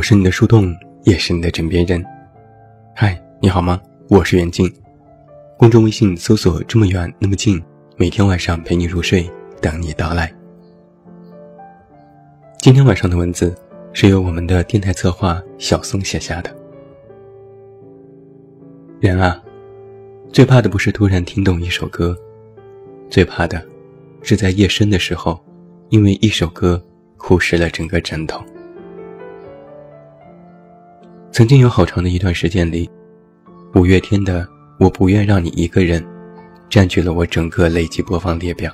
我是你的树洞，也是你的枕边人。嗨，你好吗？我是袁静。公众微信搜索“这么远那么近”，每天晚上陪你入睡，等你到来。今天晚上的文字是由我们的电台策划小松写下的。人啊，最怕的不是突然听懂一首歌，最怕的是在夜深的时候，因为一首歌哭湿了整个枕头。曾经有好长的一段时间里，五月天的《我不愿让你一个人》占据了我整个累计播放列表。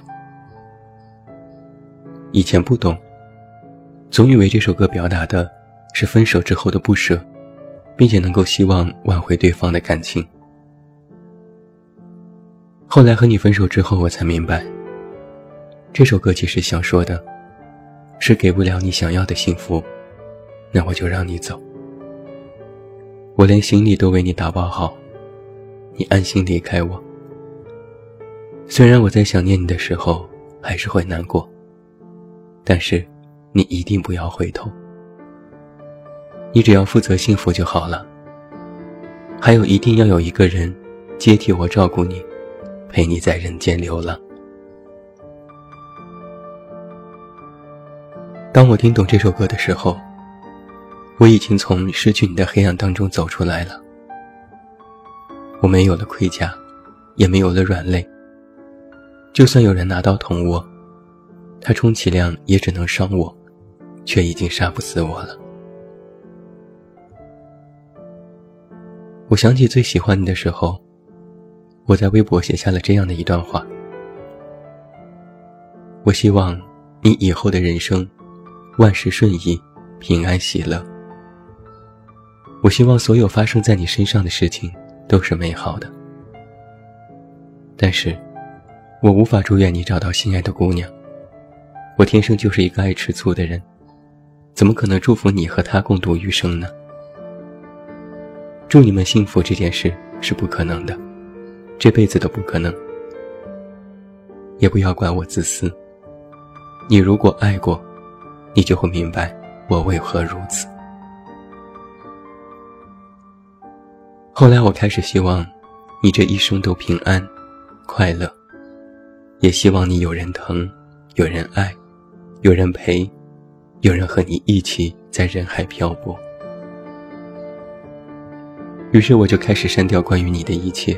以前不懂，总以为这首歌表达的是分手之后的不舍，并且能够希望挽回对方的感情。后来和你分手之后，我才明白，这首歌其实想说的，是给不了你想要的幸福，那我就让你走。我连行李都为你打包好，你安心离开我。虽然我在想念你的时候还是会难过，但是你一定不要回头。你只要负责幸福就好了。还有，一定要有一个人接替我照顾你，陪你在人间流浪。当我听懂这首歌的时候。我已经从失去你的黑暗当中走出来了，我没有了盔甲，也没有了软肋。就算有人拿刀捅我，他充其量也只能伤我，却已经杀不死我了。我想起最喜欢你的时候，我在微博写下了这样的一段话：我希望你以后的人生万事顺意，平安喜乐。我希望所有发生在你身上的事情都是美好的，但是，我无法祝愿你找到心爱的姑娘。我天生就是一个爱吃醋的人，怎么可能祝福你和她共度余生呢？祝你们幸福这件事是不可能的，这辈子都不可能。也不要怪我自私。你如果爱过，你就会明白我为何如此。后来我开始希望，你这一生都平安、快乐，也希望你有人疼、有人爱、有人陪、有人和你一起在人海漂泊。于是我就开始删掉关于你的一切，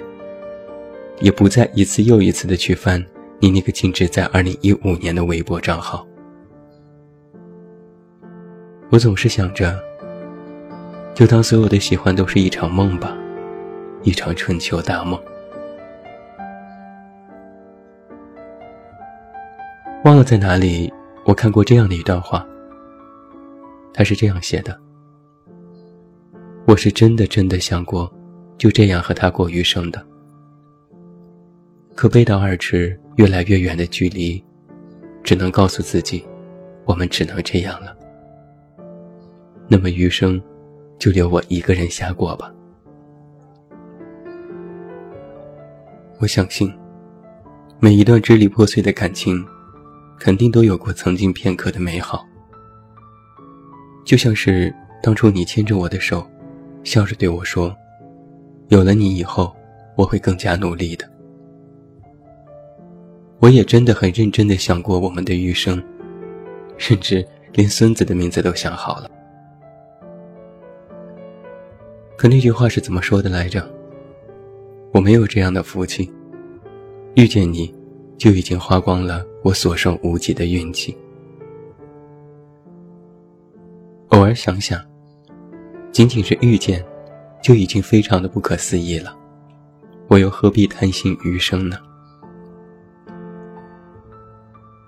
也不再一次又一次的去翻你那个静止在二零一五年的微博账号。我总是想着，就当所有的喜欢都是一场梦吧。一场春秋大梦。忘了在哪里，我看过这样的一段话。他是这样写的：“我是真的真的想过，就这样和他过余生的。可背道而驰，越来越远的距离，只能告诉自己，我们只能这样了。那么余生，就留我一个人瞎过吧。”我相信，每一段支离破碎的感情，肯定都有过曾经片刻的美好。就像是当初你牵着我的手，笑着对我说：“有了你以后，我会更加努力的。”我也真的很认真的想过我们的余生，甚至连孙子的名字都想好了。可那句话是怎么说的来着？我没有这样的福气，遇见你，就已经花光了我所剩无几的运气。偶尔想想，仅仅是遇见，就已经非常的不可思议了，我又何必贪心余生呢？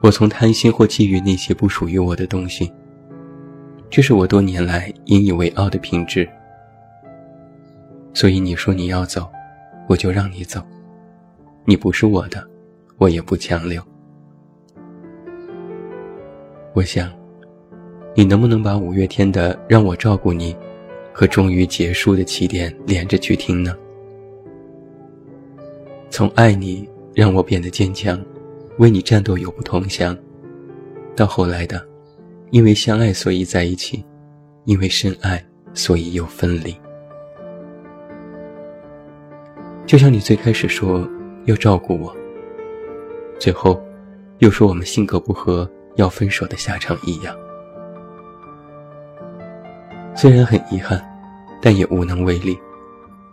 我从贪心或觊觎那些不属于我的东西，这是我多年来引以为傲的品质。所以你说你要走。我就让你走，你不是我的，我也不强留。我想，你能不能把五月天的《让我照顾你》和终于结束的起点连着去听呢？从爱你让我变得坚强，为你战斗永不投降，到后来的，因为相爱所以在一起，因为深爱，所以又分离。就像你最开始说要照顾我，最后又说我们性格不合要分手的下场一样。虽然很遗憾，但也无能为力，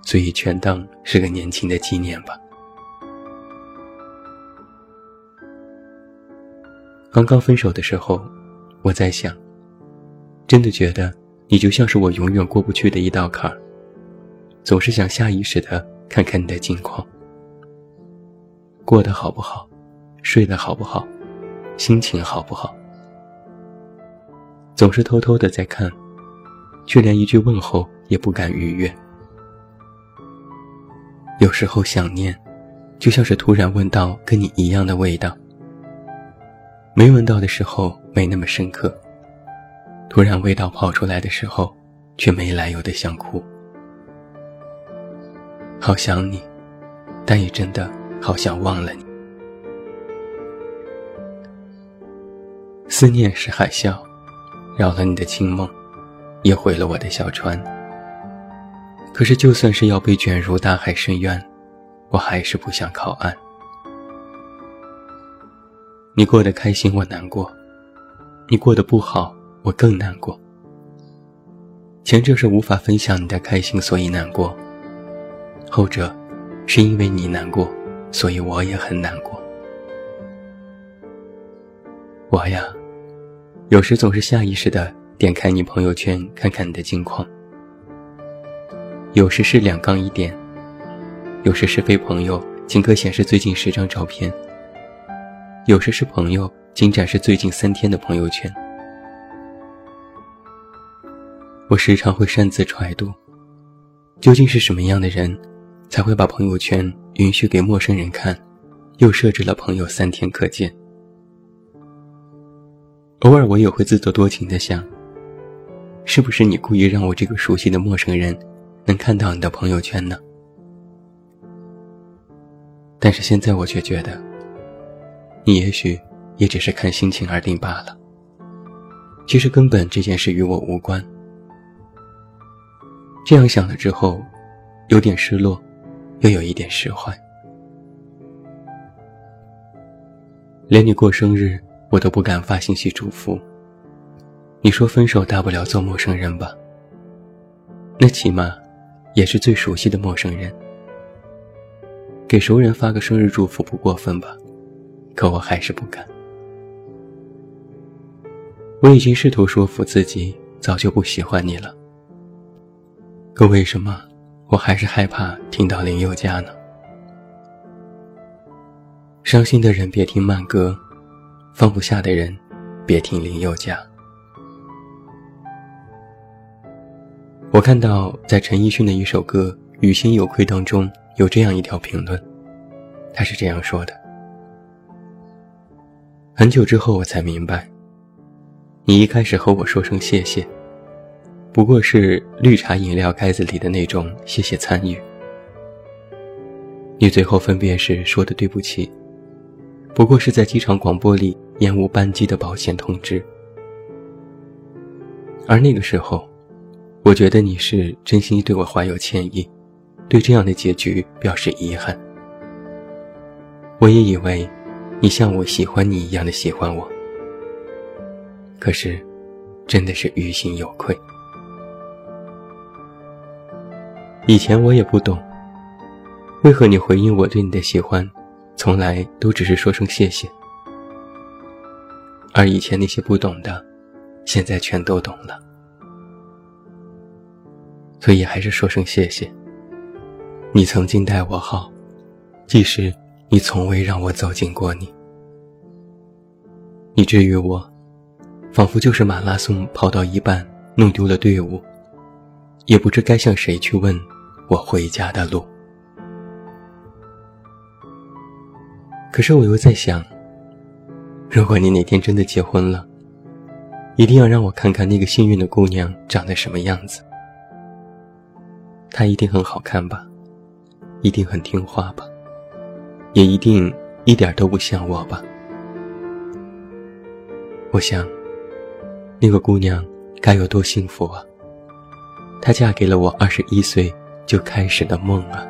所以全当是个年轻的纪念吧。刚刚分手的时候，我在想，真的觉得你就像是我永远过不去的一道坎儿，总是想下意识的看看你的近况，过得好不好，睡得好不好，心情好不好，总是偷偷的在看，却连一句问候也不敢逾越。有时候想念，就像是突然闻到跟你一样的味道。没闻到的时候没那么深刻，突然味道跑出来的时候，却没来由的想哭。好想你，但也真的好想忘了你。思念是海啸，扰了你的清梦，也毁了我的小船。可是就算是要被卷入大海深渊，我还是不想靠岸。你过得开心，我难过；你过得不好，我更难过。前者是无法分享你的开心，所以难过；后者，是因为你难过，所以我也很难过。我呀，有时总是下意识的点开你朋友圈看看你的近况，有时是两杠一点，有时是非朋友仅可显示最近十张照片。有时是朋友，仅展示最近三天的朋友圈。我时常会擅自揣度，究竟是什么样的人，才会把朋友圈允许给陌生人看，又设置了朋友三天可见。偶尔我也会自作多情的想，是不是你故意让我这个熟悉的陌生人，能看到你的朋友圈呢？但是现在我却觉得。你也许也只是看心情而定罢了。其实根本这件事与我无关。这样想了之后，有点失落，又有一点释怀。连你过生日，我都不敢发信息祝福。你说分手大不了做陌生人吧，那起码也是最熟悉的陌生人。给熟人发个生日祝福不过分吧？可我还是不敢。我已经试图说服自己，早就不喜欢你了。可为什么我还是害怕听到林宥嘉呢？伤心的人别听慢歌，放不下的人别听林宥嘉。我看到在陈奕迅的一首歌《与心有愧》当中有这样一条评论，他是这样说的。很久之后，我才明白，你一开始和我说声谢谢，不过是绿茶饮料盖子里的那种谢谢参与；你最后分别时说的对不起，不过是在机场广播里延误班机的保险通知。而那个时候，我觉得你是真心对我怀有歉意，对这样的结局表示遗憾。我也以为。你像我喜欢你一样的喜欢我，可是，真的是于心有愧。以前我也不懂，为何你回应我对你的喜欢，从来都只是说声谢谢，而以前那些不懂的，现在全都懂了。所以还是说声谢谢。你曾经待我好，即使。你从未让我走进过你，你治愈我，仿佛就是马拉松跑到一半弄丢了队伍，也不知该向谁去问我回家的路。可是我又在想，如果你哪天真的结婚了，一定要让我看看那个幸运的姑娘长得什么样子。她一定很好看吧，一定很听话吧。也一定一点都不像我吧？我想，那个姑娘该有多幸福啊！她嫁给了我二十一岁就开始的梦啊！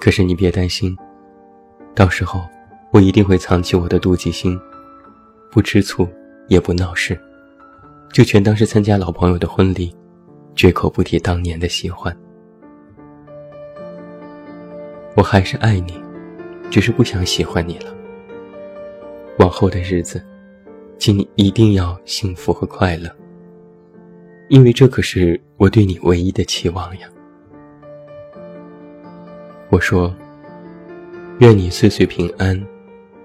可是你别担心，到时候我一定会藏起我的妒忌心，不吃醋，也不闹事，就全当是参加老朋友的婚礼，绝口不提当年的喜欢。我还是爱你，只是不想喜欢你了。往后的日子，请你一定要幸福和快乐，因为这可是我对你唯一的期望呀。我说：“愿你岁岁平安，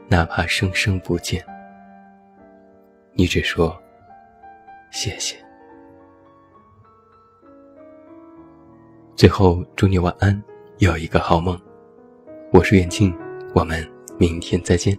哪怕生生不见。”你只说：“谢谢。”最后祝你晚安，有一个好梦。我是远近，我们明天再见。